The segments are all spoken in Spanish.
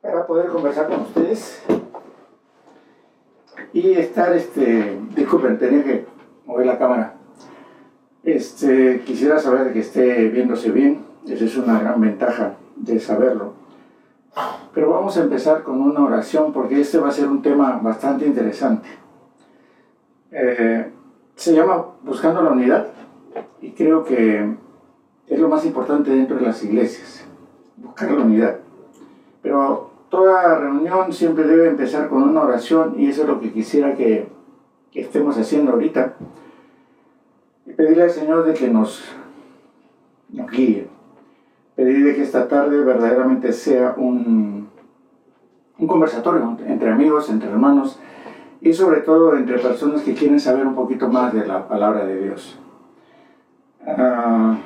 para poder conversar con ustedes y estar, este, disculpen, tenía que mover la cámara. Este, quisiera saber que esté viéndose bien, esa es una gran ventaja de saberlo. Pero vamos a empezar con una oración porque este va a ser un tema bastante interesante. Eh, se llama Buscando la Unidad y creo que es lo más importante dentro de las iglesias, buscar la unidad. Pero toda reunión siempre debe empezar con una oración y eso es lo que quisiera que, estemos haciendo ahorita. Y pedirle al Señor de que nos, guíe. Pedirle que esta tarde verdaderamente sea un, un conversatorio entre amigos, entre hermanos y sobre todo entre personas que quieren saber un poquito más de la palabra de Dios. Uh,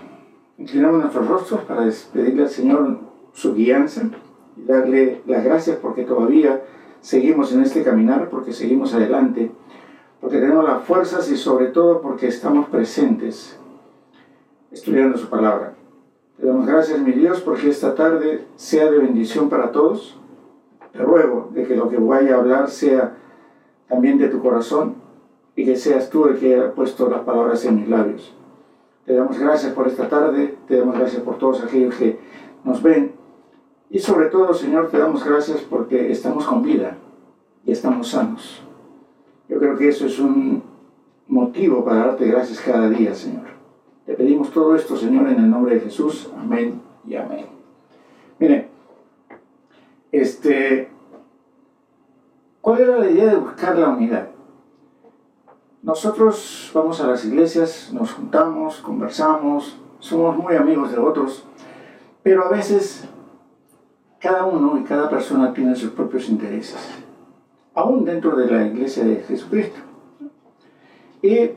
inclinamos nuestros rostros para despedirle al Señor su guianza y darle las gracias porque todavía seguimos en este caminar, porque seguimos adelante, porque tenemos las fuerzas y sobre todo porque estamos presentes estudiando su palabra. Te damos gracias, mi Dios, porque esta tarde sea de bendición para todos. Te ruego de que lo que vaya a hablar sea también de tu corazón y que seas tú el que haya puesto las palabras en mis labios. Te damos gracias por esta tarde, te damos gracias por todos aquellos que nos ven y sobre todo, Señor, te damos gracias porque estamos con vida y estamos sanos. Yo creo que eso es un motivo para darte gracias cada día, Señor. Te pedimos todo esto, Señor, en el nombre de Jesús. Amén y amén. Mire, este, ¿cuál era la idea de buscar la unidad? Nosotros vamos a las iglesias, nos juntamos, conversamos, somos muy amigos de otros, pero a veces cada uno y cada persona tiene sus propios intereses, aún dentro de la iglesia de Jesucristo. Y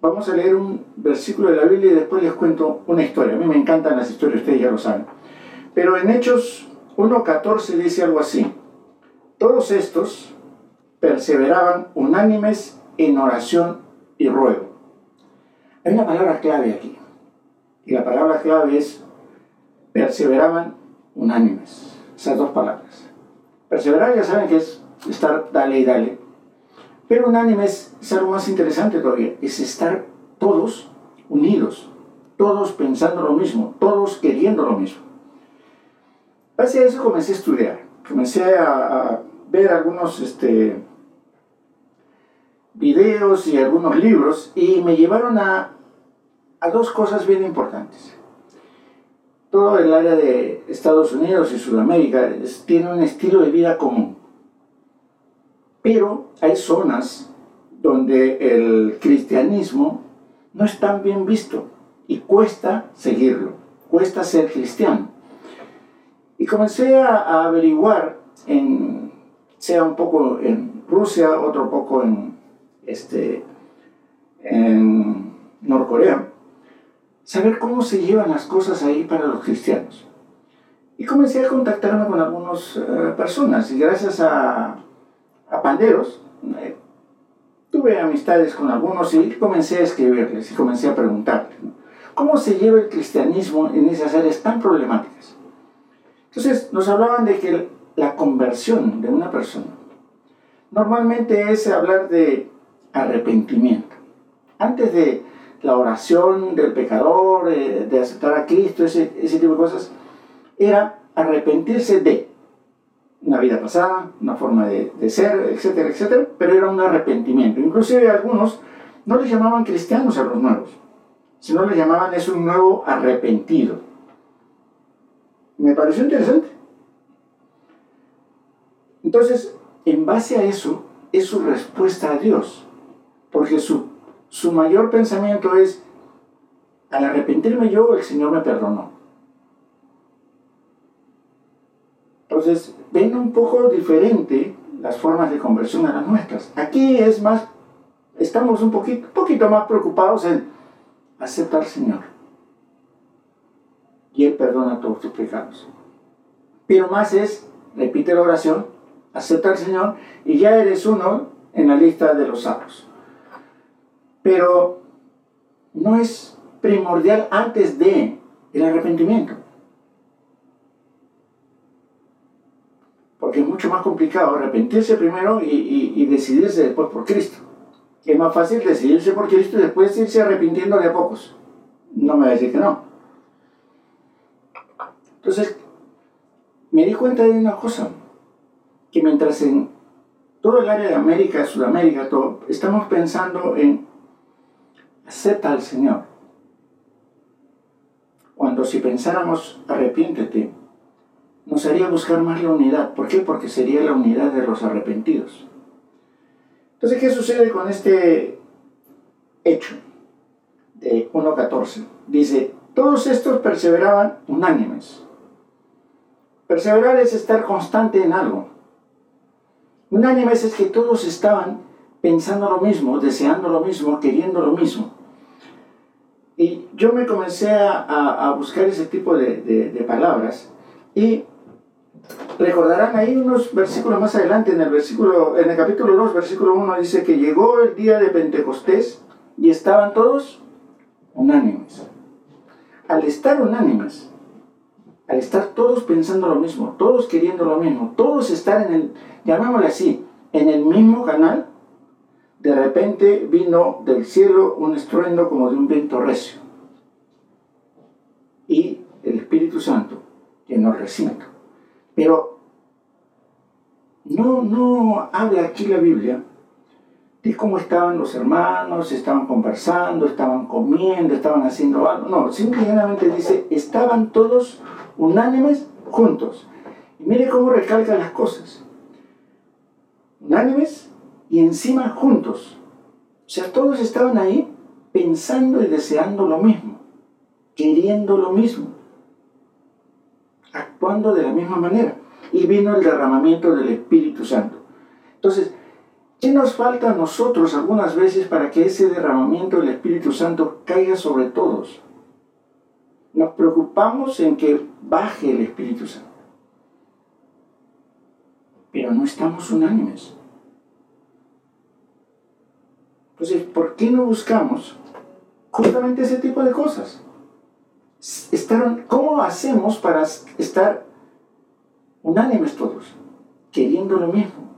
vamos a leer un versículo de la Biblia y después les cuento una historia. A mí me encantan las historias, ustedes ya lo saben. Pero en Hechos 1.14 dice algo así. Todos estos perseveraban unánimes en oración y ruego. Hay una palabra clave aquí. Y la palabra clave es perseveraban unánimes. Esas dos palabras. Perseverar ya saben que es estar dale y dale. Pero unánimes es algo más interesante todavía. Es estar todos unidos. Todos pensando lo mismo. Todos queriendo lo mismo. A eso comencé a estudiar. Comencé a, ver algunos este, videos y algunos libros y me llevaron a, a dos cosas bien importantes todo el área de Estados Unidos y Sudamérica tiene un estilo de vida común. Pero hay zonas donde el cristianismo no es tan bien visto y cuesta seguirlo, cuesta ser cristiano. Y comencé a, averiguar, sea un poco en Rusia, otro poco en, este, en Norcorea, saber cómo se llevan las cosas ahí para los cristianos. Y comencé a contactarme con algunas eh, personas y gracias a, a Panderos eh, tuve amistades con algunos y comencé a escribirles y comencé a preguntarles cómo se lleva el cristianismo en esas áreas tan problemáticas. Entonces nos hablaban de que la conversión de una persona normalmente es hablar de arrepentimiento. Antes de la oración del pecador, eh, de aceptar a Cristo, ese, tipo de cosas, era arrepentirse de una vida pasada, una forma de, ser, etcétera, etcétera, pero era un arrepentimiento. Inclusive algunos no les llamaban cristianos a los nuevos, sino les llamaban es un nuevo arrepentido. Me pareció interesante. Entonces, en base a eso, es su respuesta a Dios, porque su su mayor pensamiento es, al arrepentirme yo, el Señor me perdonó. Entonces, ven un poco diferente las formas de conversión a las nuestras. Aquí es más, estamos un poquito, más preocupados en aceptar al Señor. Y Él perdona todos tus pecados. Pero más es, repite la oración, acepta al Señor y ya eres uno en la lista de los salvos pero no es primordial antes de el arrepentimiento. porque es mucho más complicado arrepentirse primero y, decidirse después por Cristo. Es más fácil decidirse por Cristo y después irse arrepintiendo de a pocos. No me va a decir que no. Entonces, me di cuenta de una cosa, que mientras en todo el área de América, Sudamérica, todo, estamos pensando en acepta al Señor. Cuando si pensáramos arrepiéntete, nos haría buscar más la unidad. ¿Por qué? Porque sería la unidad de los arrepentidos. Entonces, ¿qué sucede con este hecho de 1.14? Dice, todos estos perseveraban unánimes. Perseverar es estar constante en algo. Unánimes es que todos estaban pensando lo mismo, deseando lo mismo, queriendo lo mismo. Y yo me comencé a, buscar ese tipo de, de palabras y Recordarán ahí unos versículos más adelante, en el, versículo, en el capítulo 2, versículo 1, dice que llegó el día de Pentecostés y estaban todos unánimes. Al estar unánimes, al estar todos pensando lo mismo, todos queriendo lo mismo, todos estar en el, llamémosle así, en el mismo canal, de repente vino del cielo un estruendo como de un viento recio. Y el Espíritu Santo llenó el recinto. Pero no, no habla aquí la Biblia de cómo estaban los hermanos, estaban conversando, estaban comiendo, estaban haciendo algo. No, simplemente dice, estaban todos unánimes juntos. Y mire cómo recalca las cosas. Unánimes y encima juntos. O sea, todos estaban ahí pensando y deseando lo mismo, queriendo lo mismo actuando de la misma manera. Y vino el derramamiento del Espíritu Santo. Entonces, ¿qué nos falta a nosotros algunas veces para que ese derramamiento del Espíritu Santo caiga sobre todos? Nos preocupamos en que baje el Espíritu Santo. Pero no estamos unánimes. Entonces, ¿por qué no buscamos justamente ese tipo de cosas? ¿cómo hacemos para estar unánimes todos? Queriendo lo mismo,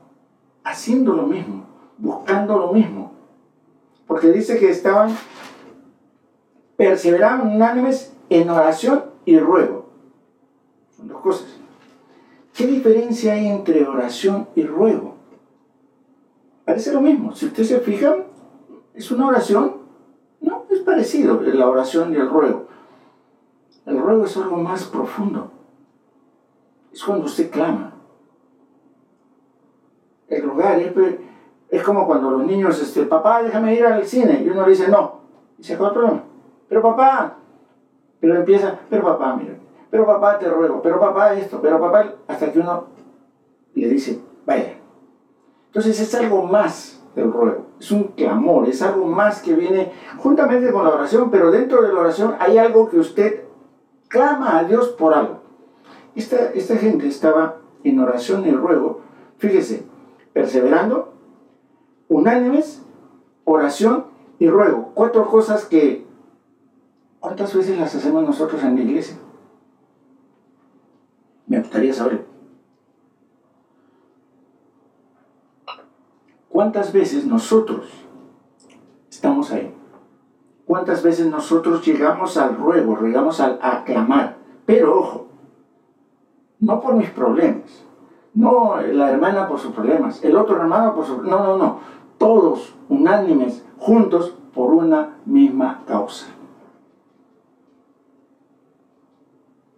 haciendo lo mismo, buscando lo mismo. Porque dice que estaban, perseveraban unánimes en oración y ruego. Son dos cosas. ¿Qué diferencia hay entre oración y ruego? Parece lo mismo. Si ustedes se fijan, es una oración. No, es parecido la oración y el ruego. El ruego es algo más profundo. Es cuando usted clama. El rogar es, como cuando los niños, este, papá, déjame ir al cine. Y uno le dice, no. Y se acaba el problema. Pero papá. Pero empieza, pero papá, mira. Pero papá, te ruego. Pero papá, esto. Pero papá, hasta que uno le dice, vaya. Entonces es algo más del ruego. Es un clamor, es algo más que viene juntamente con la oración, pero dentro de la oración hay algo que usted clama a Dios por algo. Esta, esta gente estaba en oración y ruego, fíjese, perseverando, unánimes, oración y ruego. Cuatro cosas que, ¿cuántas veces las hacemos nosotros en la iglesia? Me gustaría saberlo. ¿Cuántas veces nosotros estamos ahí? ¿Cuántas veces nosotros llegamos al ruego, llegamos al aclamar? Pero ojo, no por mis problemas, no la hermana por sus problemas, el otro hermano por sus No, no, no. Todos unánimes, juntos, por una misma causa.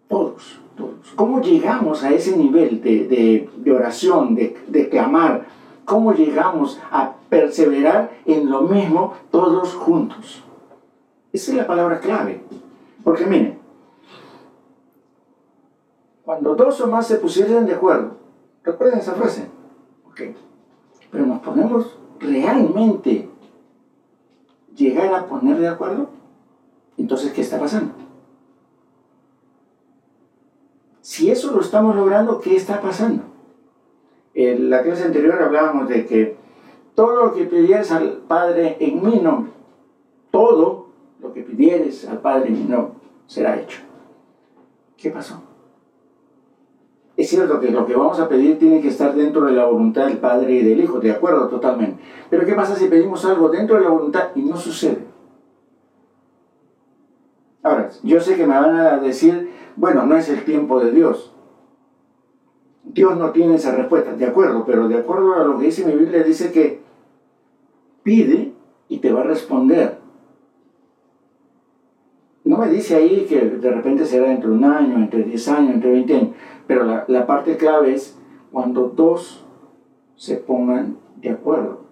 Todos, todos. ¿Cómo llegamos a ese nivel de, oración, de, de clamar? ¿Cómo llegamos a perseverar en lo mismo todos juntos? Esa es la palabra clave. Porque miren, cuando dos o más se pusieran de acuerdo, recuerden esa frase, ok, pero nos ponemos realmente llegar a poner de acuerdo, entonces, ¿qué está pasando? Si eso lo estamos logrando, ¿qué está pasando? En la clase anterior hablábamos de que todo lo que pidieras al Padre en mi nombre, todo lo que pidieres al Padre no será hecho. ¿Qué pasó? Es cierto que lo que vamos a pedir tiene que estar dentro de la voluntad del Padre y del Hijo, de acuerdo totalmente. Pero ¿qué pasa si pedimos algo dentro de la voluntad y no sucede? Ahora, yo sé que me van a decir, bueno, no es el tiempo de Dios. Dios no tiene esa respuesta, de acuerdo, pero de acuerdo a lo que dice mi Biblia, dice que pide y te va a responder. No me dice ahí que de repente será entre un año, entre 10 años, entre 20 años, pero la, parte clave es cuando dos se pongan de acuerdo.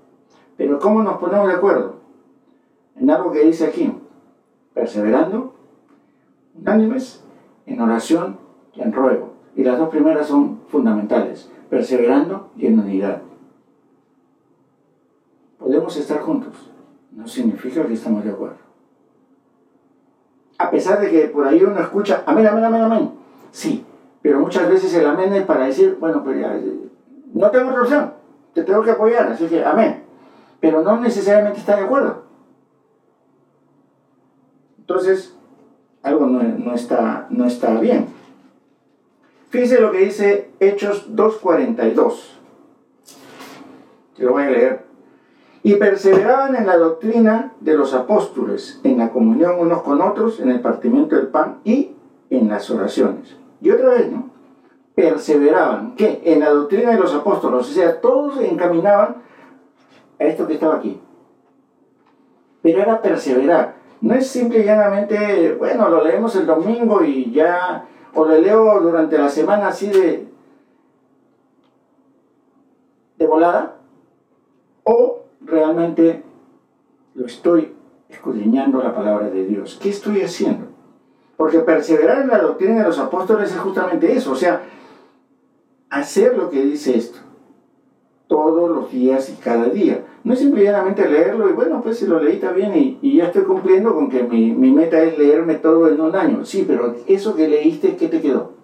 Pero ¿cómo nos ponemos de acuerdo? En algo que dice aquí, perseverando, unánimes, en oración y en ruego. Y las dos primeras son fundamentales, perseverando y en unidad. Podemos estar juntos, no significa que estamos de acuerdo. A pesar de que por ahí uno escucha, amén, amén, amén, amén. Sí, pero muchas veces el amén es para decir, bueno, pues ya, no tengo otra opción, te tengo que apoyar, así que amén. Pero no necesariamente está de acuerdo. Entonces, algo no, está, no está bien. Fíjense lo que dice Hechos 2.42. Te lo voy a leer. Y perseveraban en la doctrina de los apóstoles, en la comunión unos con otros, en el partimiento del pan y en las oraciones. Y otra vez, ¿no? Perseveraban, ¿qué? En la doctrina de los apóstoles, o sea, todos encaminaban a esto que estaba aquí. Pero era perseverar. No es simple y llanamente, bueno, lo leemos el domingo y ya, o lo leo durante la semana así de, de volada, o realmente lo estoy escudriñando la palabra de Dios. ¿Qué estoy haciendo? Porque perseverar en la doctrina de los apóstoles es justamente eso, o sea, hacer lo que dice esto, todos los días y cada día. No es simplemente leerlo y bueno, pues si lo leí está bien y, ya estoy cumpliendo con que mi, mi, meta es leerme todo en un año. Sí, pero eso que leíste, ¿qué te quedó?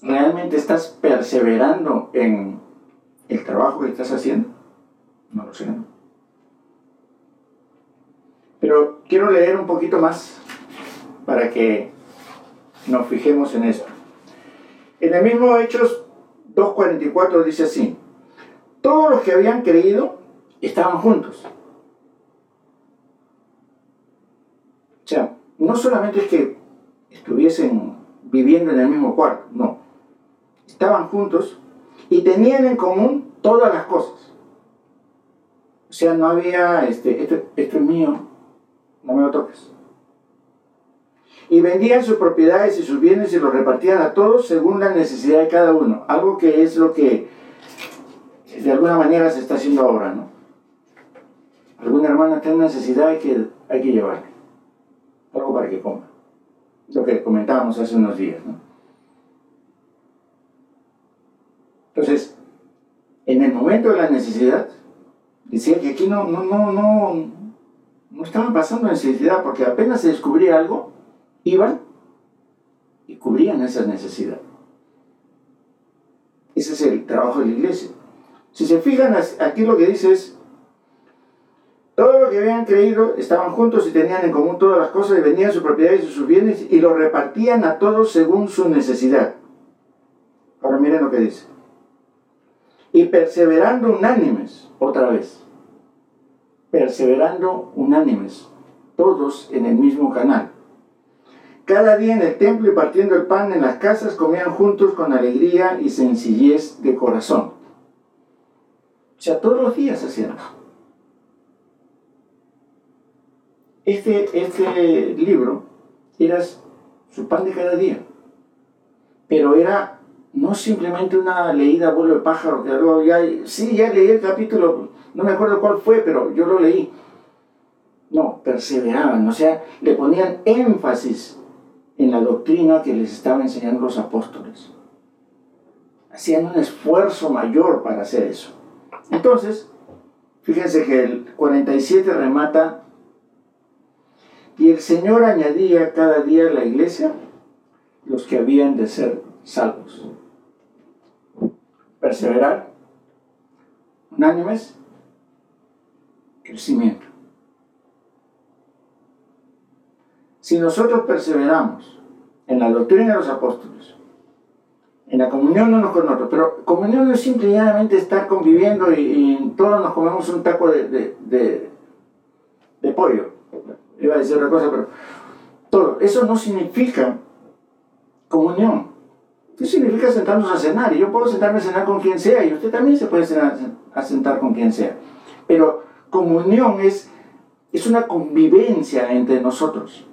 ¿Realmente estás perseverando en el trabajo que estás haciendo? No lo sé. Pero quiero leer un poquito más para que nos fijemos en esto. En el mismo Hechos 2.44 dice así, todos los que habían creído estaban juntos. O sea, no solamente es que estuviesen viviendo en el mismo cuarto, no. Estaban juntos y tenían en común todas las cosas. O sea, no había, este, esto, esto es mío, no me lo toques. Y vendían sus propiedades y sus bienes y los repartían a todos según la necesidad de cada uno. Algo que es lo que de alguna manera se está haciendo ahora, ¿no? Alguna hermana tiene necesidad que, hay que llevarle. Algo para que coma. Lo que comentábamos hace unos días, ¿no? Entonces, en el momento de la necesidad, decía que aquí no, no, no, no, no estaban pasando necesidad, porque apenas se descubría algo, iban y cubrían esa necesidad. Ese es el trabajo de la iglesia. Si se fijan, aquí lo que dice es, todo lo que habían creído estaban juntos y tenían en común todas las cosas y vendían sus propiedades y sus bienes y lo repartían a todos según su necesidad. Ahora miren lo que dice y perseverando unánimes, otra vez, perseverando unánimes, todos en el mismo canal. Cada día en el templo y partiendo el pan en las casas comían juntos con alegría y sencillez de corazón. O sea, todos los días hacían Este, este libro era su pan de cada día, pero era no simplemente una leída vuelo de pájaro, que luego ya, sí, ya leí el capítulo, no me acuerdo cuál fue, pero yo lo leí. No, perseveraban, o sea, le ponían énfasis en la doctrina que les estaban enseñando los apóstoles. Hacían un esfuerzo mayor para hacer eso. Entonces, fíjense que el 47 remata, y el Señor añadía cada día a la iglesia los que habían de ser salvos perseverar, unánimes, crecimiento. Si nosotros perseveramos en la doctrina de los apóstoles, en la comunión unos con otros, pero comunión es simplemente estar conviviendo y, todos nos comemos un taco de, de, pollo. Iba a decir otra cosa, pero todo. Eso no significa comunión. ¿Qué significa sentarnos a cenar? Y yo puedo sentarme a cenar con quien sea y usted también se puede sentar, a sentar con quien sea. Pero comunión es, es una convivencia entre nosotros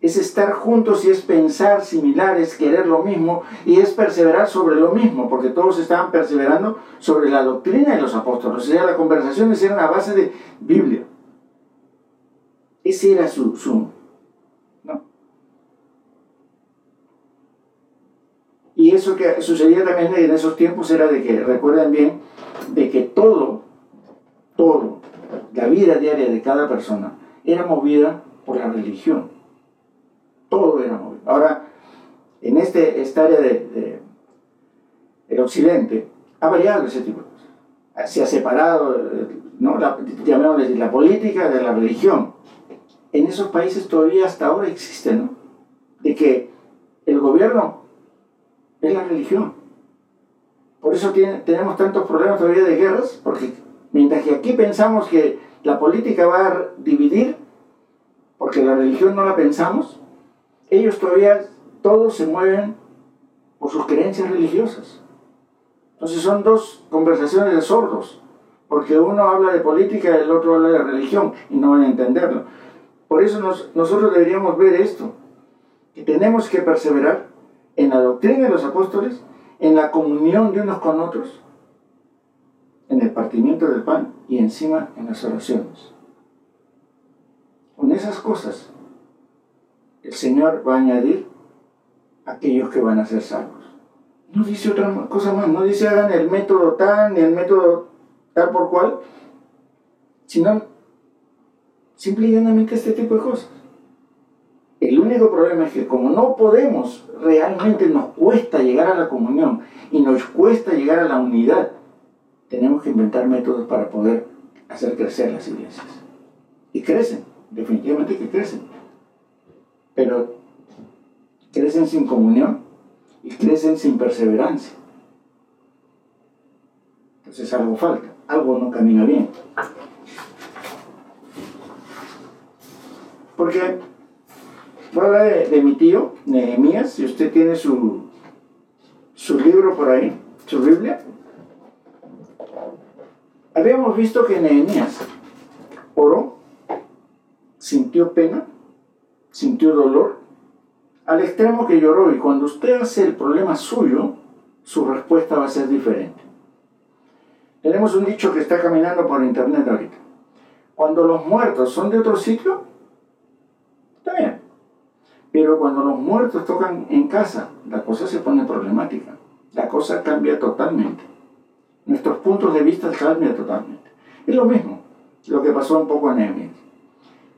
es estar juntos y es pensar similar, es querer lo mismo y es perseverar sobre lo mismo, porque todos estaban perseverando sobre la doctrina de los apóstoles. O sea, las conversaciones eran a base de Biblia. Ese era su... su ¿no? Y eso que sucedía también en esos tiempos era de que, recuerden bien, de que todo, todo, la vida diaria de cada persona era movida por la religión. Ahora, en este, esta área de, el occidente, ha variado ese tipo de cosas. Se ha separado, ¿no? la, llamémosle, la política de la religión. En esos países todavía hasta ahora existe, ¿no? De que el gobierno es la religión. Por eso tiene, tenemos tantos problemas todavía de guerras, porque mientras que aquí pensamos que la política va a dividir, porque la religión no la pensamos, ellos todavía todos se mueven por sus creencias religiosas. Entonces son dos conversaciones de sordos, porque uno habla de política y el otro habla de religión y no van a entenderlo. Por eso nosotros deberíamos ver esto, que tenemos que perseverar en la doctrina de los apóstoles, en la comunión de unos con otros, en el partimiento del pan y encima en las oraciones. Con esas cosas el Señor va a añadir aquellos que van a ser salvos. No dice otra cosa más, no dice hagan el método tal ni el método tal por cual, sino simplemente este tipo de cosas. El único problema es que como no podemos, realmente nos cuesta llegar a la comunión y nos cuesta llegar a la unidad, tenemos que inventar métodos para poder hacer crecer las iglesias. Y crecen, definitivamente que crecen pero crecen sin comunión y crecen sin perseverancia. Entonces algo falta, algo no camina bien. Porque voy a hablar de, mi tío, Nehemías, si usted tiene su, su libro por ahí, su Biblia. Habíamos visto que Nehemías oró, sintió pena, sintió dolor, al extremo que lloró. Y cuando usted hace el problema suyo, su respuesta va a ser diferente. Tenemos un dicho que está caminando por internet ahorita. Cuando los muertos son de otro sitio, está bien. Pero cuando los muertos tocan en casa, la cosa se pone problemática. La cosa cambia totalmente. Nuestros puntos de vista cambian totalmente. Es lo mismo lo que pasó un poco en Emil.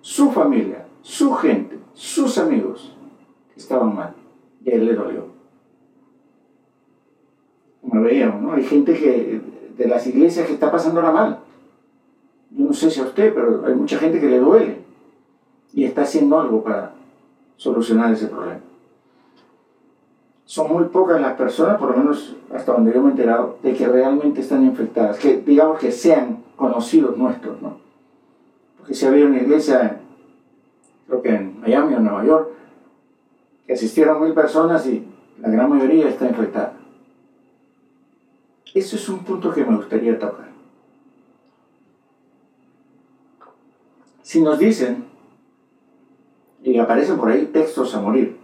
Su familia, su gente, sus amigos estaban mal y a él le dolió. Como veíamos, ¿no? Hay gente que, de las iglesias que está pasándola mal. Yo no sé si a usted, pero hay mucha gente que le duele y está haciendo algo para solucionar ese problema. Son muy pocas las personas, por lo menos hasta donde yo me he enterado, de que realmente están infectadas, que digamos que sean conocidos nuestros, ¿no? Porque si había una iglesia creo que en Miami o Nueva York, que asistieron mil personas y la gran mayoría está infectada. Ese es un punto que me gustaría tocar. Si nos dicen, y aparecen por ahí textos a morir,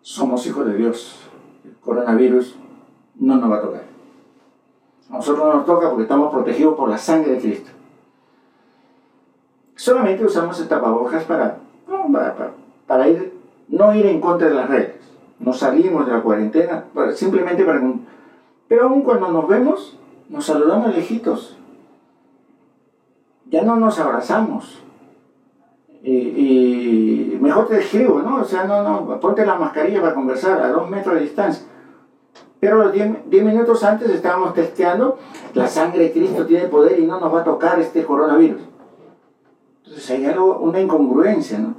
somos hijos de Dios, el coronavirus no nos va a tocar. A nosotros no nos toca porque estamos protegidos por la sangre de Cristo solamente usamos el tapabocas para, para, ir, no ir en contra de las reglas. No salimos de la cuarentena, simplemente para... Pero aún cuando nos vemos, nos saludamos lejitos. Ya no nos abrazamos. Y, mejor te escribo, ¿no? O sea, no, no, ponte la mascarilla para conversar a dos metros de distancia. Pero los 10 minutos antes estábamos testeando, la sangre de Cristo tiene poder y no nos va a tocar este coronavirus. Entonces hay algo, una incongruencia, ¿no?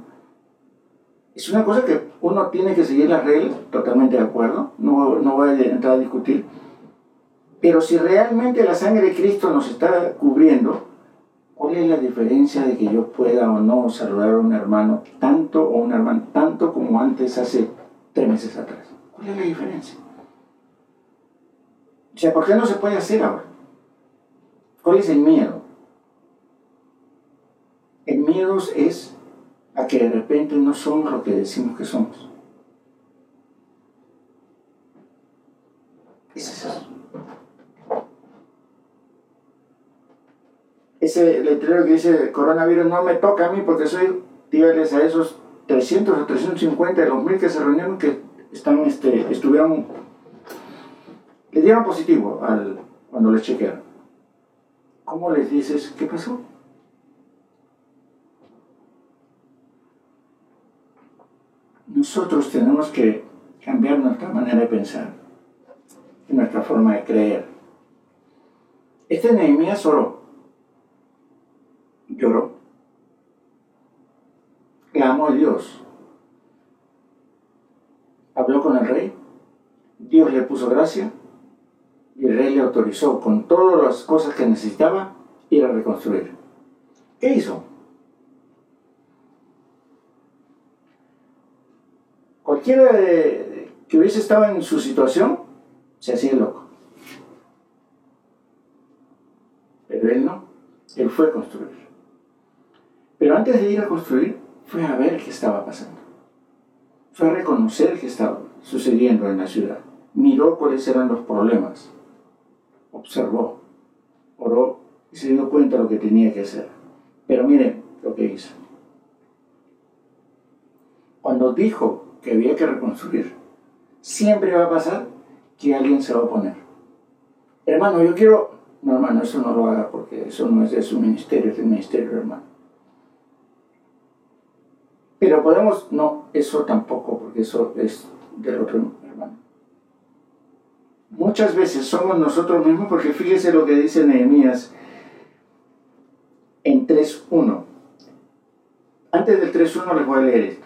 Es una cosa que uno tiene que seguir las reglas, totalmente de acuerdo, no, no voy a entrar a discutir. Pero si realmente la sangre de Cristo nos está cubriendo, ¿cuál es la diferencia de que yo pueda o no saludar a un hermano tanto o un hermano tanto como antes hace tres meses atrás? ¿Cuál es la diferencia? O sea, ¿por qué no se puede hacer ahora? ¿Cuál es el miedo? El miedo es a que de repente no somos lo que decimos que somos. Ese letrero que dice coronavirus no me toca a mí porque soy, dígales a esos 300 o 350 de los mil que se reunieron que están, este, estuvieron, le dieron positivo al, cuando les chequearon. ¿Cómo les dices qué pasó? Nosotros tenemos que cambiar nuestra manera de pensar y nuestra forma de creer. Este Nehemías oró, lloró, clamó a Dios, habló con el rey, Dios le puso gracia y el rey le autorizó con todas las cosas que necesitaba ir a reconstruir. ¿Qué hizo? Cualquiera que hubiese estado en su situación se hacía loco. Pero él no, él fue a construir. Pero antes de ir a construir, fue a ver qué estaba pasando. Fue a reconocer qué estaba sucediendo en la ciudad. Miró cuáles eran los problemas. Observó, oró y se dio cuenta de lo que tenía que hacer. Pero miren lo que hizo. Cuando dijo que había que reconstruir. Siempre va a pasar que alguien se va a oponer. Hermano, yo quiero... No, hermano, eso no lo haga porque eso no es de su ministerio, es del ministerio, hermano. Pero podemos... No, eso tampoco, porque eso es del otro hermano. Muchas veces somos nosotros mismos, porque fíjese lo que dice Nehemías en 3.1. Antes del 3.1 les voy a leer esto.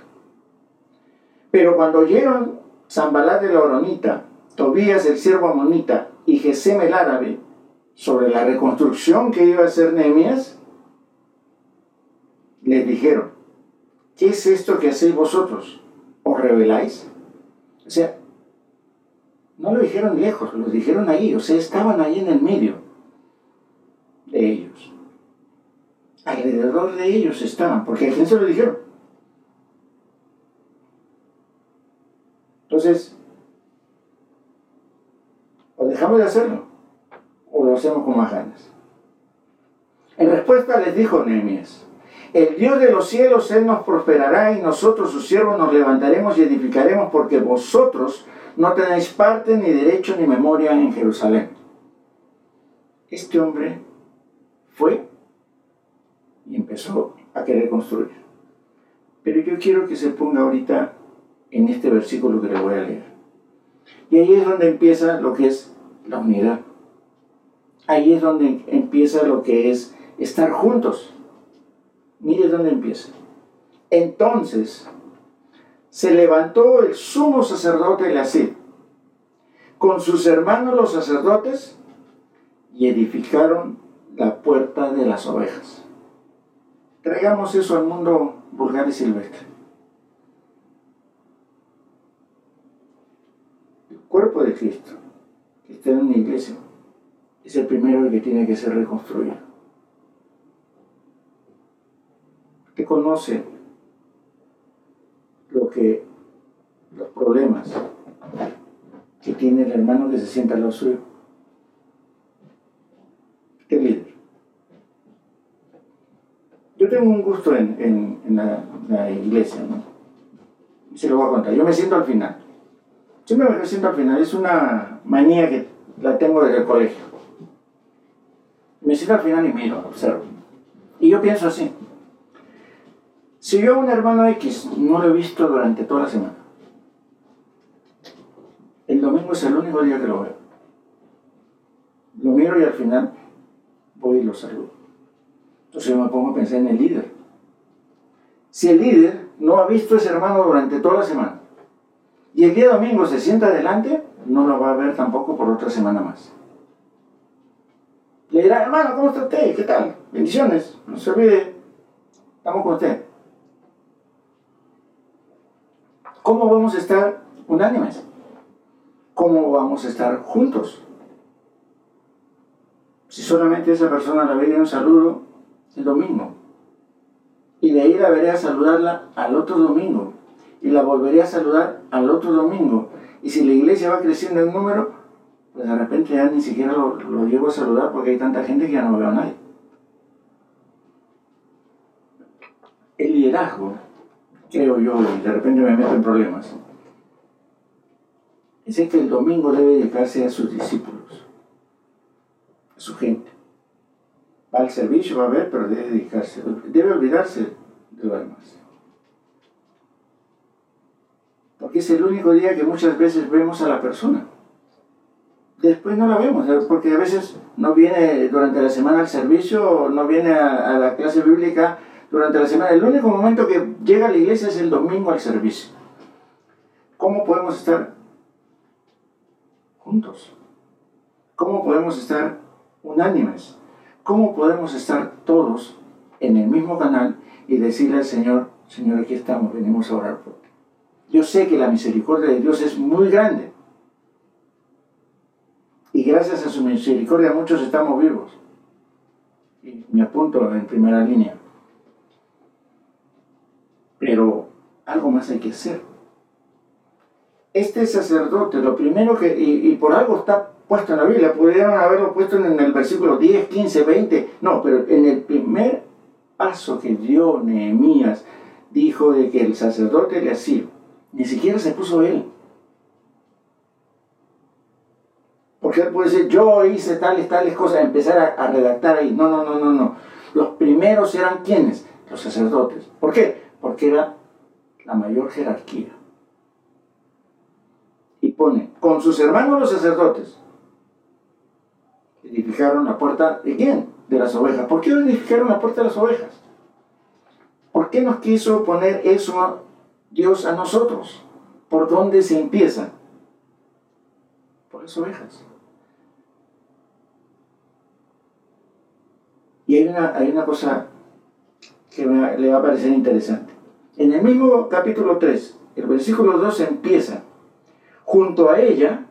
Pero cuando oyeron Zambalat de la Oronita, Tobías el siervo amonita y Gesem el árabe sobre la reconstrucción que iba a hacer Nehemías, les dijeron, ¿qué es esto que hacéis vosotros? ¿Os rebeláis? O sea, no lo dijeron lejos, lo dijeron ahí, o sea, estaban ahí en el medio de ellos. Alrededor de ellos estaban, porque a quién se lo dijeron? O dejamos de hacerlo, o lo hacemos con más ganas. En respuesta les dijo Nehemías, el Dios de los cielos, Él nos prosperará y nosotros, sus siervos, nos levantaremos y edificaremos porque vosotros no tenéis parte, ni derecho, ni memoria en Jerusalén. Este hombre fue y empezó a querer construir. Pero yo quiero que se ponga ahorita en este versículo que le voy a leer. Y ahí es donde empieza lo que es la unidad. Ahí es donde empieza lo que es estar juntos. Mire dónde empieza. Entonces se levantó el sumo sacerdote de la Cid con sus hermanos los sacerdotes y edificaron la puerta de las ovejas. Traigamos eso al mundo vulgar y silvestre. Cuerpo de Cristo, que está en una iglesia, es el primero que tiene que ser reconstruido. Usted conoce lo que, los problemas que tiene el hermano que se sienta al lado suyo. ¿Qué líder? Yo tengo un gusto en, la, la, iglesia, ¿no? Se lo voy a contar. Yo me siento al final. Siempre me siento al final, es una manía que la tengo desde el colegio. Me siento al final y miro, observo. Y yo pienso así. Si yo a un hermano X no lo he visto durante toda la semana, el domingo es el único día que lo veo. Lo miro y al final voy y lo saludo. Entonces yo me pongo a pensar en el líder. Si el líder no ha visto a ese hermano durante toda la semana. Y el día domingo se sienta adelante, no lo va a ver tampoco por otra semana más. Le dirá, hermano, ¿cómo está usted? ¿Qué tal? Bendiciones. No se olvide, estamos con usted. ¿Cómo vamos a estar unánimes? ¿Cómo vamos a estar juntos? Si solamente esa persona la vería un saludo el domingo. Y de ahí la veré a saludarla al otro domingo. Y la volvería a saludar al otro domingo. Y si la iglesia va creciendo en número, pues de repente ya ni siquiera lo, lo llevo a saludar porque hay tanta gente que ya no veo a nadie. El liderazgo, creo yo, y de repente me meto en problemas, es que el domingo debe dedicarse a sus discípulos, a su gente. Va al servicio, va a ver, pero debe dedicarse, debe olvidarse de lo demás. Porque es el único día que muchas veces vemos a la persona. Después no la vemos, porque a veces no viene durante la semana al servicio, no viene a, a la clase bíblica durante la semana. El único momento que llega a la iglesia es el domingo al servicio. ¿Cómo podemos estar juntos? ¿Cómo podemos estar unánimes? ¿Cómo podemos estar todos en el mismo canal y decirle al Señor, Señor, aquí estamos, venimos a orar por ti? Yo sé que la misericordia de Dios es muy grande. Y gracias a su misericordia muchos estamos vivos. Y me apunto en primera línea. Pero algo más hay que hacer. Este sacerdote, lo primero que, y, por algo está puesto en la Biblia, pudieron haberlo puesto en el versículo 10, 15, 20, no, pero en el primer paso que dio Nehemías, dijo de que el sacerdote le hacía ni siquiera se puso él. Porque él puede decir, yo hice tales, tales cosas, empezar a, redactar ahí. No, no, no, no, no. Los primeros eran quienes? Los sacerdotes. ¿Por qué? Porque era la mayor jerarquía. Y pone, con sus hermanos los sacerdotes, edificaron la puerta de quién? De las ovejas. ¿Por qué edificaron la puerta de las ovejas? ¿Por qué nos quiso poner eso Dios a nosotros. ¿Por dónde se empieza? Por las ovejas. Y hay una, hay una cosa que le va a parecer interesante. En el mismo capítulo 3, el versículo 2 empieza, junto a ella,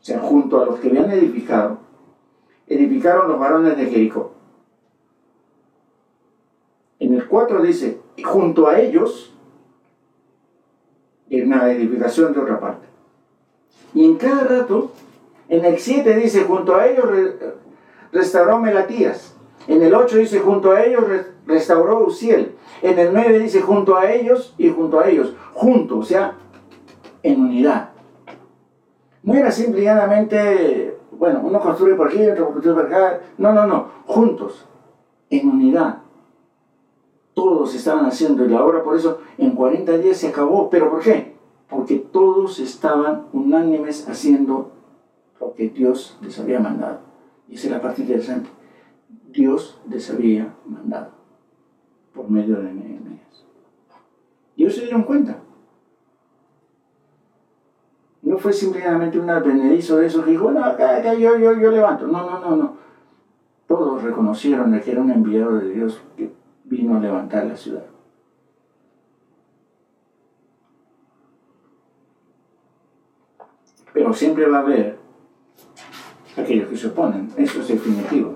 o sea, junto a los que habían edificado, edificaron los varones de Jericó. En el 4 dice, junto a ellos, una edificación de otra parte. Y en cada rato, en el 7 dice, junto a ellos restauró Melatías. En el 8 dice, junto a ellos restauró Uziel. En el 9 dice, junto a ellos y junto a ellos. Junto, o sea, en unidad. No era simplemente, bueno, uno construye por aquí, otro construye por acá. No, no, no. Juntos, en unidad todos estaban haciendo y la obra por eso en 40 días se acabó. ¿Pero por qué? Porque todos estaban unánimes haciendo lo que Dios les había mandado. Y esa es la parte interesante. Dios les había mandado por medio de Nehemías. Y ellos se dieron cuenta. No fue simplemente un advenedizo de esos que dijo, bueno, acá, yo, yo, yo levanto. No, no, no, no. Todos reconocieron que era un enviado de Dios que vino a levantar la ciudad. Pero siempre va a haber aquellos que se oponen, eso es definitivo.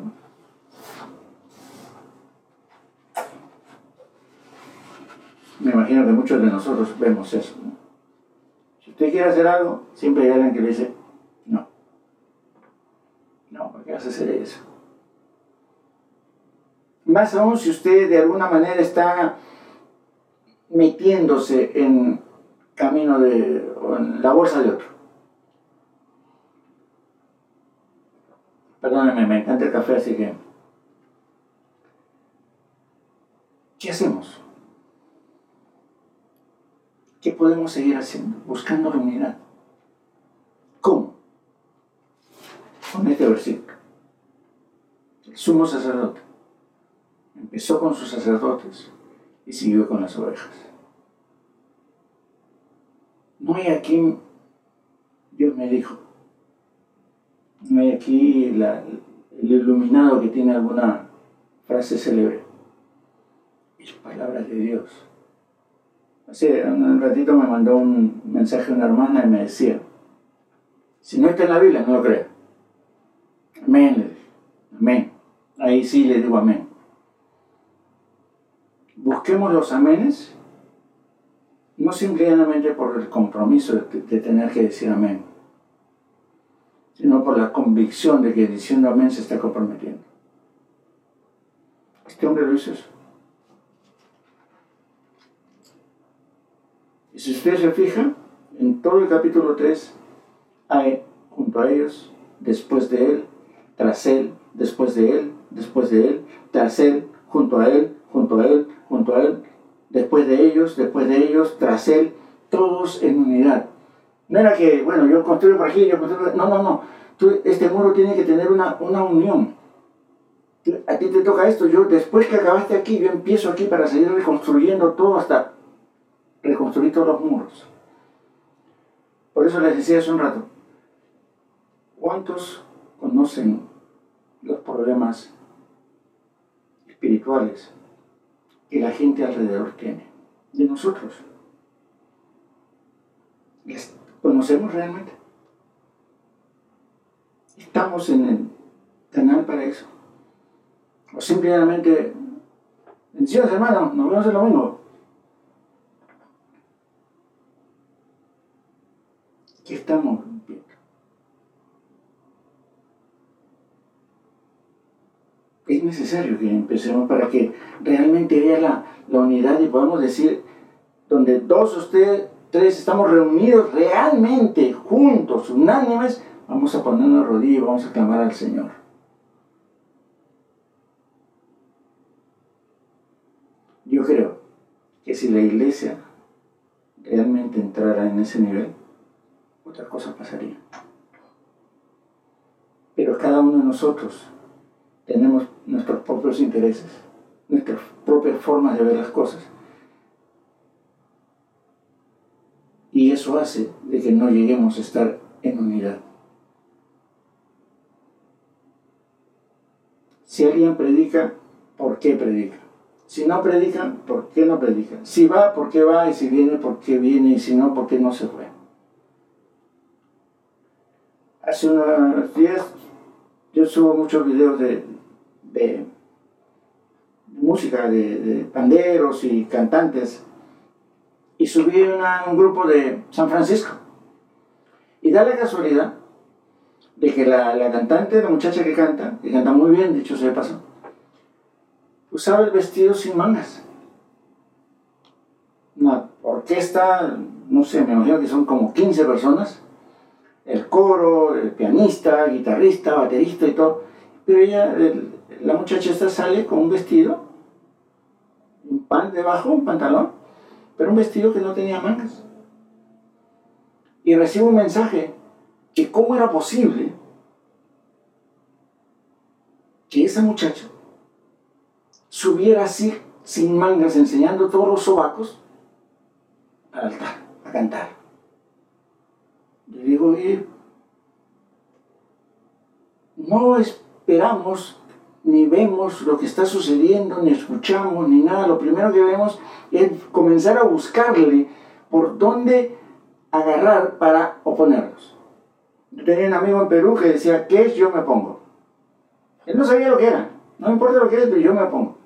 Me imagino que muchos de nosotros vemos eso. Si usted quiere hacer algo, siempre hay alguien que le dice, no. No, ¿por qué vas a hacer eso? Más aún si usted de alguna manera está metiéndose en camino de, en la bolsa de otro. Perdóneme, me encanta el café, así que... ¿Qué hacemos? ¿Qué podemos seguir haciendo? Buscando la unidad. ¿Cómo? Con este versículo. El sumo sacerdote Empezó con sus sacerdotes y siguió con las ovejas. No hay aquí, Dios me dijo, hay aquí el iluminado que tiene alguna frase célebre. Es palabra de Dios. Hace un ratito me mandó un mensaje una hermana y me decía, si no está en la Biblia, no lo crea. Amén, le dije. Amén. Ahí sí le digo amén. Busquemos los amenes, no simplemente por el compromiso de, tener que decir amén, sino por la convicción de que diciendo amén se está comprometiendo. Este hombre lo hizo eso. Y si usted se fija, en todo el capítulo 3 hay junto a ellos, después de él, tras él, después de él, después de él, tras él, junto a él, junto a él, junto a él, después de ellos, después de ellos, tras él, todos en unidad. No era que, bueno, yo construyo por aquí, yo construyo... No, no, no. este muro tiene que tener una, una unión. A ti te toca esto, yo después que acabaste aquí, yo empiezo aquí para seguir reconstruyendo todo hasta reconstruir todos los muros. Por eso les decía hace un rato, ¿cuántos conocen los problemas espirituales que la gente alrededor tiene, de nosotros. ¿Les conocemos realmente? ¿Estamos en el canal para eso? O simplemente, bendiciones hermano, nos vemos en lo mismo. ¿Qué estamos es necesario que empecemos para que realmente la, la unidad y podamos decir, donde dos, ustedes, tres estamos reunidos realmente, juntos, unánimes, vamos a poner una rodilla y vamos a clamar al Señor. Yo creo que si la iglesia realmente entrara en ese nivel, otra cosa pasaría. Pero cada uno de nosotros tenemos nuestros propios intereses, nuestras propias formas de ver las cosas. Y eso hace de que no lleguemos a estar en unidad. Si alguien predica, ¿por qué predica? Si no predica, ¿por qué no predica? Si va, ¿por qué va? Y si viene, ¿por qué viene? Y si no, ¿por qué no se fue? Hace unos días yo subo muchos videos de, de música, de, panderos y cantantes, y subí a un grupo de San Francisco. Y da la casualidad de que la, la, cantante, la muchacha que canta, que canta muy bien, dicho sea de paso, usaba el vestido sin mangas. Una orquesta, no sé, me imagino que son como 15 personas, el coro, el pianista, guitarrista, baterista y todo, pero ella, la muchacha esta sale con un vestido, un pan debajo, un pantalón, pero un vestido que no tenía mangas. Y recibo un mensaje que cómo era posible que esa muchacha subiera así, sin mangas, enseñando todos los sobacos, al altar, a cantar. Le digo, no esperamos ni vemos lo que está sucediendo, ni escuchamos, ni nada. Lo primero que vemos es comenzar a buscarle por dónde agarrar para oponernos. Yo tenía un amigo en Perú que decía, ¿qué es? Yo me pongo. Él no sabía lo que era. No importa lo que es, pero yo me pongo.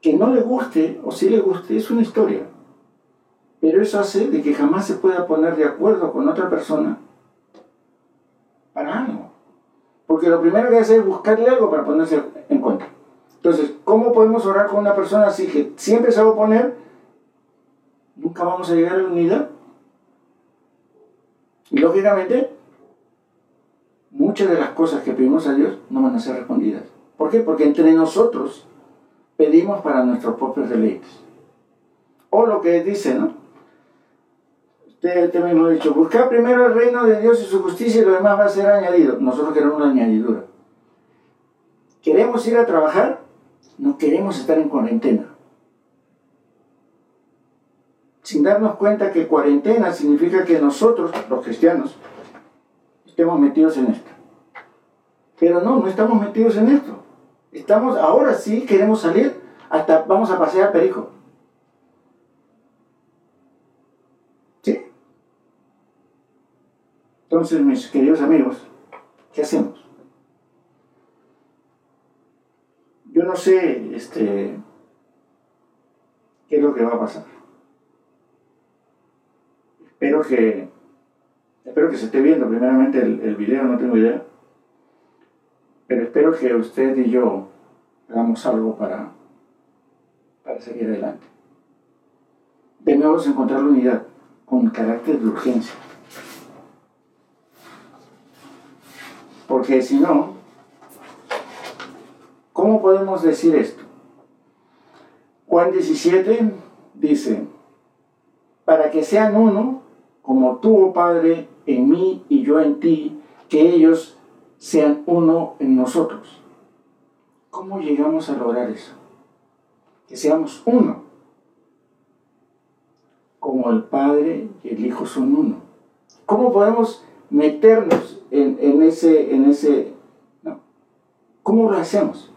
Que no le guste o si le guste es una historia. Pero eso hace de que jamás se pueda poner de acuerdo con otra persona para algo. Porque lo primero que hace es buscarle algo para ponerse en contra. Entonces, ¿cómo podemos orar con una persona así que siempre se va a oponer? Nunca vamos a llegar a la unidad. Y lógicamente, muchas de las cosas que pedimos a Dios no van a ser respondidas. ¿Por qué? Porque entre nosotros pedimos para nuestros propios deleites. O lo que dice, ¿no? Usted, mismo ha dicho, buscar primero el reino de Dios y su justicia y lo demás va a ser añadido. Nosotros queremos una añadidura. ¿Queremos ir a trabajar? No queremos estar en cuarentena. sin darnos cuenta que cuarentena significa que nosotros, los cristianos, estemos metidos en esto. Pero no, no estamos metidos en esto. Estamos, ahora sí queremos salir, hasta vamos a pasear Perico. ¿Sí? Entonces, mis queridos amigos, ¿qué hacemos? Yo no sé este, qué es lo que va a pasar. Espero que, espero que se esté viendo primeramente el, video, no tengo idea. Pero espero que usted y yo hagamos algo para, para seguir adelante. Debemos encontrar la unidad con carácter de urgencia. Porque si no, ¿cómo podemos decir esto? Juan 17 dice, para que sean uno, como tú, oh Padre, en mí y yo en ti, que ellos sean uno en nosotros. ¿Cómo llegamos a lograr eso? Que seamos uno. Como el Padre y el Hijo son uno. ¿Cómo podemos meternos en, ese, en ese... No. ¿Cómo lo hacemos?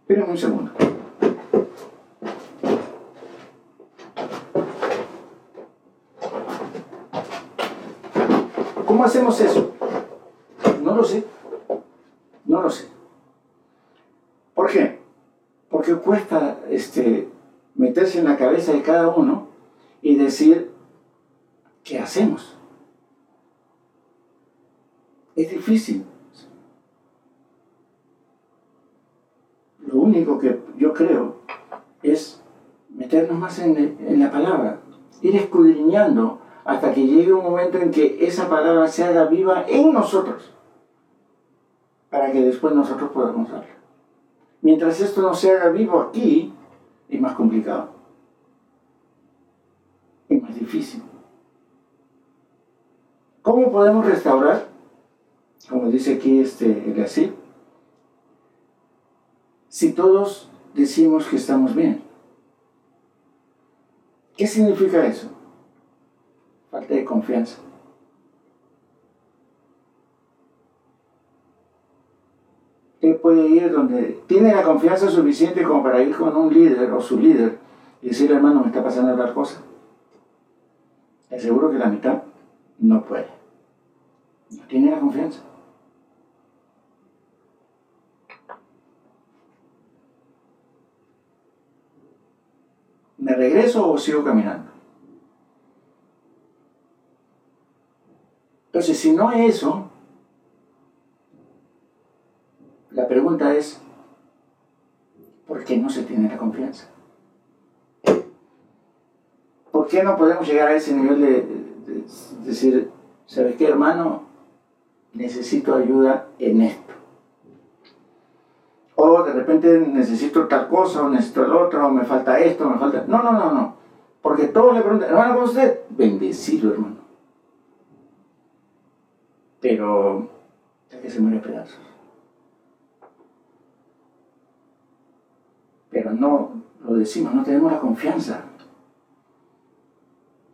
Esperen un segundo. ¿Cómo hacemos eso? No lo sé. No lo sé. ¿Por qué? Porque cuesta este, meterse en la cabeza de cada uno y decir, ¿qué hacemos? Es difícil. Lo único que yo creo es meternos más en, la palabra, ir escudriñando hasta que llegue un momento en que esa palabra se haga viva en nosotros, para que después nosotros podamos darla. Mientras esto no se haga vivo aquí, es más complicado, es más difícil. ¿Cómo podemos restaurar? Como dice aquí este, el así, si todos decimos que estamos bien. ¿Qué significa eso? falta de confianza. Usted puede ir donde tiene la confianza suficiente como para ir con un líder o su líder y decirle, hermano, me está pasando tal cosa. Es seguro que la mitad no puede. Tiene la confianza. ¿Me regreso o sigo caminando? Entonces, si no es eso, la pregunta es, ¿por qué no se tiene la confianza? ¿Por qué no podemos llegar a ese nivel de, decir, ¿sabes qué, hermano? Necesito ayuda en esto. O de repente necesito tal cosa, o necesito el otro, o me falta esto, me falta... No, no, no, no. Porque todos le preguntan, hermano, ¿cómo usted? Bendecido, hermano pero ya que se muere pedazos. Pero no lo decimos, no tenemos la confianza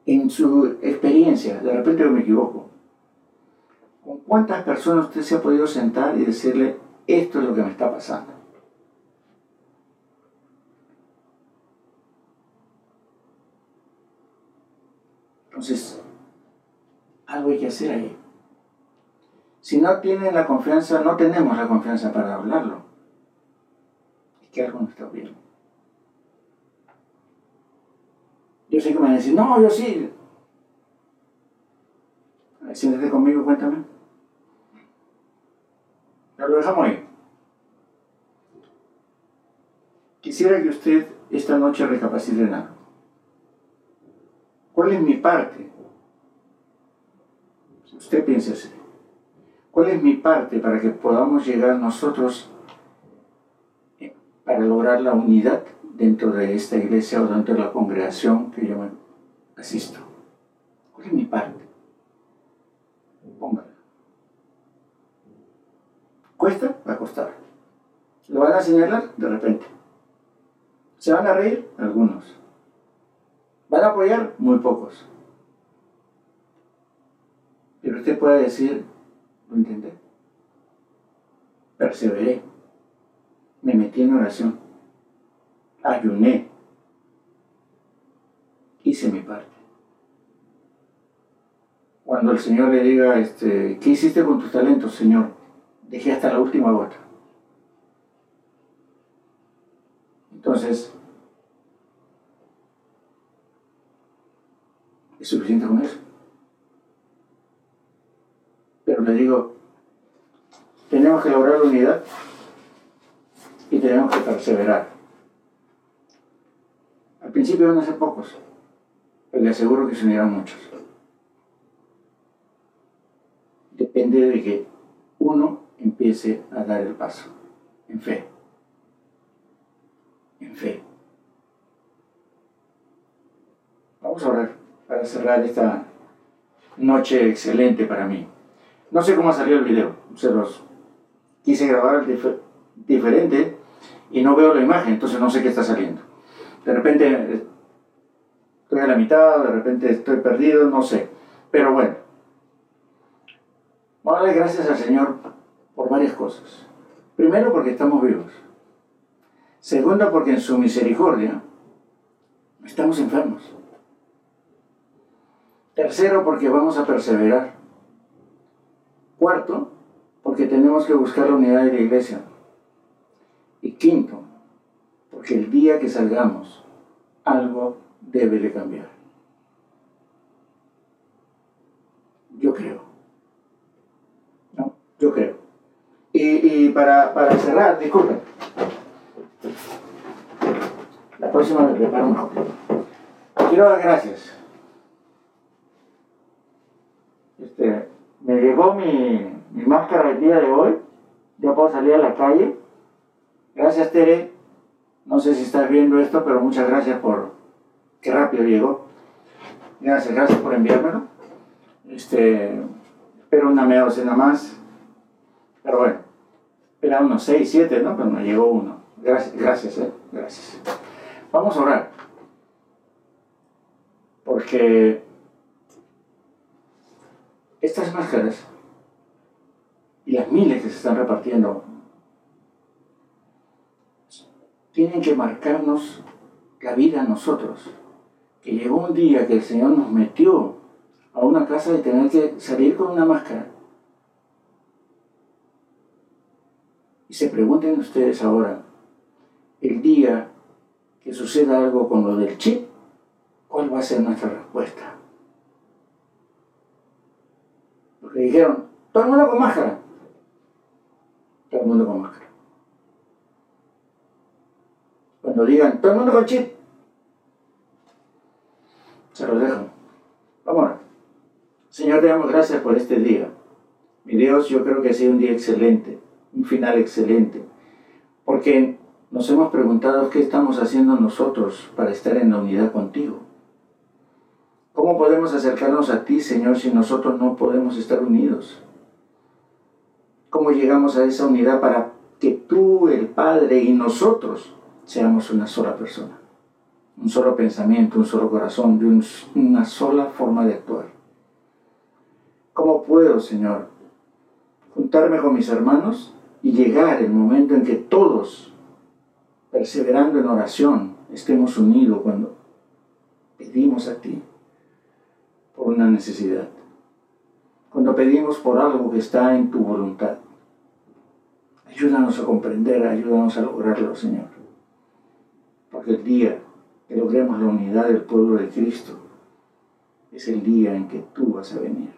en su experiencia. De repente yo me equivoco. ¿Con cuántas personas usted se ha podido sentar y decirle, esto es lo que me está pasando? Entonces, algo hay que hacer ahí. Si no tienen la confianza, no tenemos la confianza para hablarlo. Es que algo no está bien. Yo sé que me van a decir, no, yo sí. Siéntate conmigo, cuéntame. Lo dejamos ahí. Quisiera que usted esta noche recapacite en algo. ¿Cuál es mi parte? Usted piensa así. ¿Cuál es mi parte para que podamos llegar nosotros eh, para lograr la unidad dentro de esta iglesia o dentro de la congregación que yo asisto? ¿Cuál es mi parte? ¿Cuesta? Va a costar. ¿Lo van a señalar? De repente. ¿Se van a reír? Algunos. ¿Van a apoyar? Muy pocos. Pero usted puede decir, lo intenté. Perseveré. Me metí en oración. Ayuné. Hice mi parte. Cuando el Señor le diga, este, ¿qué hiciste con tus talentos, Señor? Dejé hasta la última gota. Entonces, es suficiente con eso. Pero le digo, tenemos que lograr la unidad y tenemos que perseverar. Al principio van a ser pocos, pero le aseguro que se unirán muchos. Depende de que uno empiece a dar el paso en fe. En fe. Vamos a orar para cerrar esta noche excelente para mí. No sé cómo salió el video, se los quise grabar diferente y no veo la imagen, entonces no sé qué está saliendo. De repente estoy a la mitad, de repente estoy perdido, no sé. Pero bueno, vamos gracias al Señor varias cosas. Primero porque estamos vivos. Segundo porque en su misericordia estamos enfermos. Tercero, porque vamos a perseverar. Cuarto, porque tenemos que buscar la unidad de la iglesia. Y quinto, porque el día que salgamos, algo debe de cambiar. Yo creo. ¿No? Yo creo. Y, para, cerrar, disculpen. La próxima me preparo mejor. Quiero dar gracias Este, me llegó mi, máscara el día de hoy, ya puedo salir a la calle. Gracias Tere, no sé si estás viendo esto, pero muchas gracias por qué rápido llegó. Gracias, gracias por enviármelo. Este, espero una media docena más. Pero bueno, era unos 6, 7, ¿no? Pero me llegó uno. Gracias, gracias, ¿eh? Gracias. Vamos a orar. Porque estas máscaras y las miles que se están repartiendo tienen que marcarnos la vida a nosotros. Que llegó un día que el Señor nos metió a una casa y tener que salir con una máscara. Y se pregunten ustedes ahora, el día que suceda algo con lo del chip, ¿cuál va a ser nuestra respuesta? Porque dijeron, todo el mundo con máscara. Todo el mundo con máscara. Cuando digan, todo el mundo con chip, se los dejo. Vamos. Señor, te damos gracias por este día. Mi Dios, yo creo que ha sido un día excelente, un final excelente, porque nos hemos preguntado qué estamos haciendo nosotros para estar en la unidad contigo. ¿Cómo podemos acercarnos a ti, Señor, si nosotros no podemos estar unidos? ¿Cómo llegamos a esa unidad para que tú, el Padre y nosotros seamos una sola persona? Un solo pensamiento, un solo corazón, una sola forma de actuar. ¿Cómo puedo, Señor, juntarme con mis hermanos y llegar el momento en que todos, perseverando en oración, estemos unidos cuando pedimos a ti? por una necesidad. Cuando pedimos por algo que está en tu voluntad. Ayúdanos a comprender, ayúdanos a lograrlo, Señor. Porque el día que logremos la unidad del pueblo de Cristo es el día en que tú vas a venir.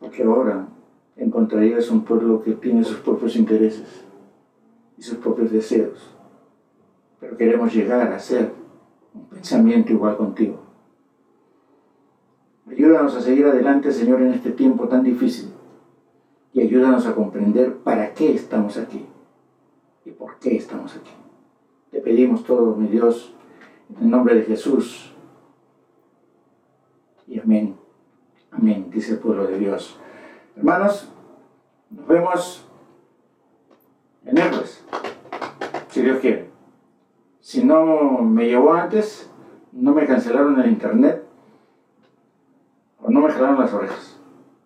Porque ahora encontrarías un pueblo que tiene sus propios intereses y sus propios deseos. Pero queremos llegar a ser un pensamiento igual contigo. Ayúdanos a seguir adelante, Señor, en este tiempo tan difícil. Y ayúdanos a comprender para qué estamos aquí y por qué estamos aquí. Te pedimos todo, mi Dios, en el nombre de Jesús. Y amén. Amén, dice el pueblo de Dios. Hermanos, nos vemos en Héroes, si Dios quiere. Si no me llevó antes, no me cancelaron el internet o no me jalaron las orejas.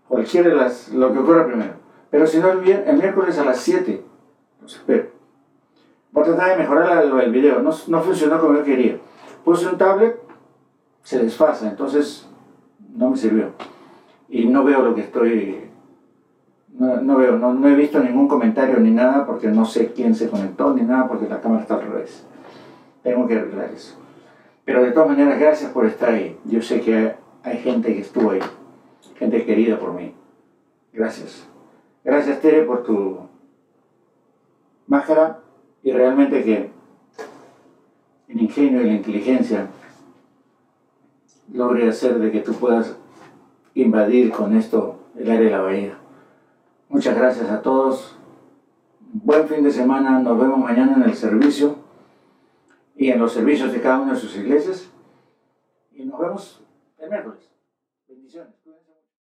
Cualquiera de las, lo que ocurra primero. Pero si no, el, el miércoles a las 7, los espero. Voy a tratar de mejorar el video, no, no funcionó como yo quería. Puse un tablet, se desfasa, entonces no me sirvió. Y no veo lo que estoy no, veo, no, no, he visto ningún comentario ni nada porque no sé quién se conectó ni nada porque la cámara está al revés. Tengo que arreglar eso. Pero de todas maneras, gracias por estar ahí. Yo sé que hay gente que estuvo ahí, gente querida por mí. Gracias. Gracias, Tere, por tu máscara y realmente que el ingenio y la inteligencia logre hacer de que tú puedas invadir con esto el área de la bahía. Muchas gracias a todos. Buen fin de semana. Nos vemos mañana en el servicio y en los servicios de cada una de sus iglesias. Y nos vemos el miércoles.